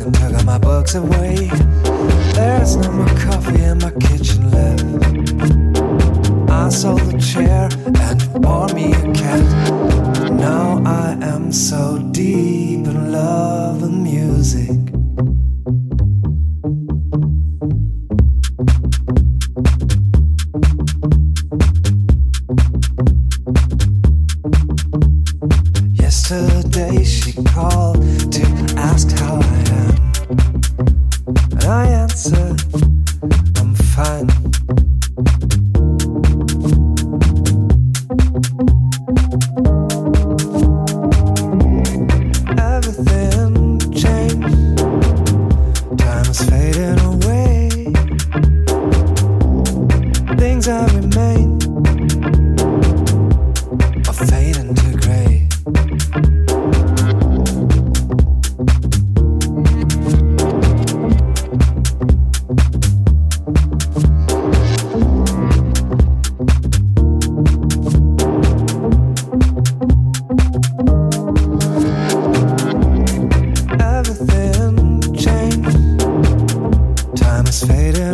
can tuck all my books away. There's no more coffee in my kitchen left. I sold the chair and bought me a cat. Now I am so deep in love and music. faded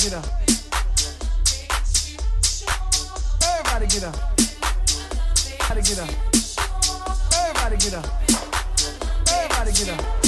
get up. Everybody get up. Everybody get up. Everybody get up. Everybody get up.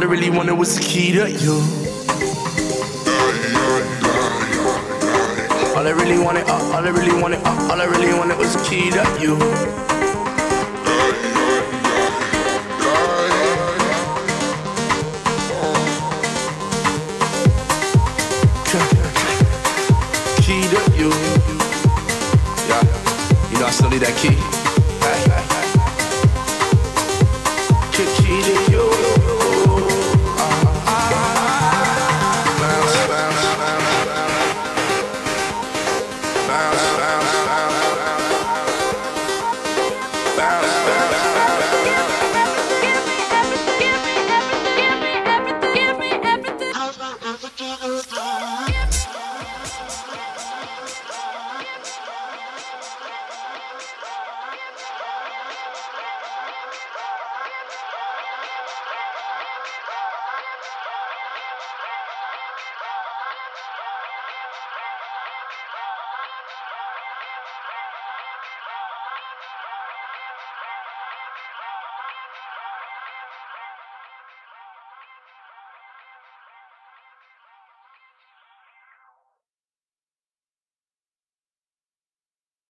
All I really wanted was the key to you. All I really wanted, uh, all I really wanted, uh, all I really wanted was the key to you. Key to you. Yeah, you know I still need that key.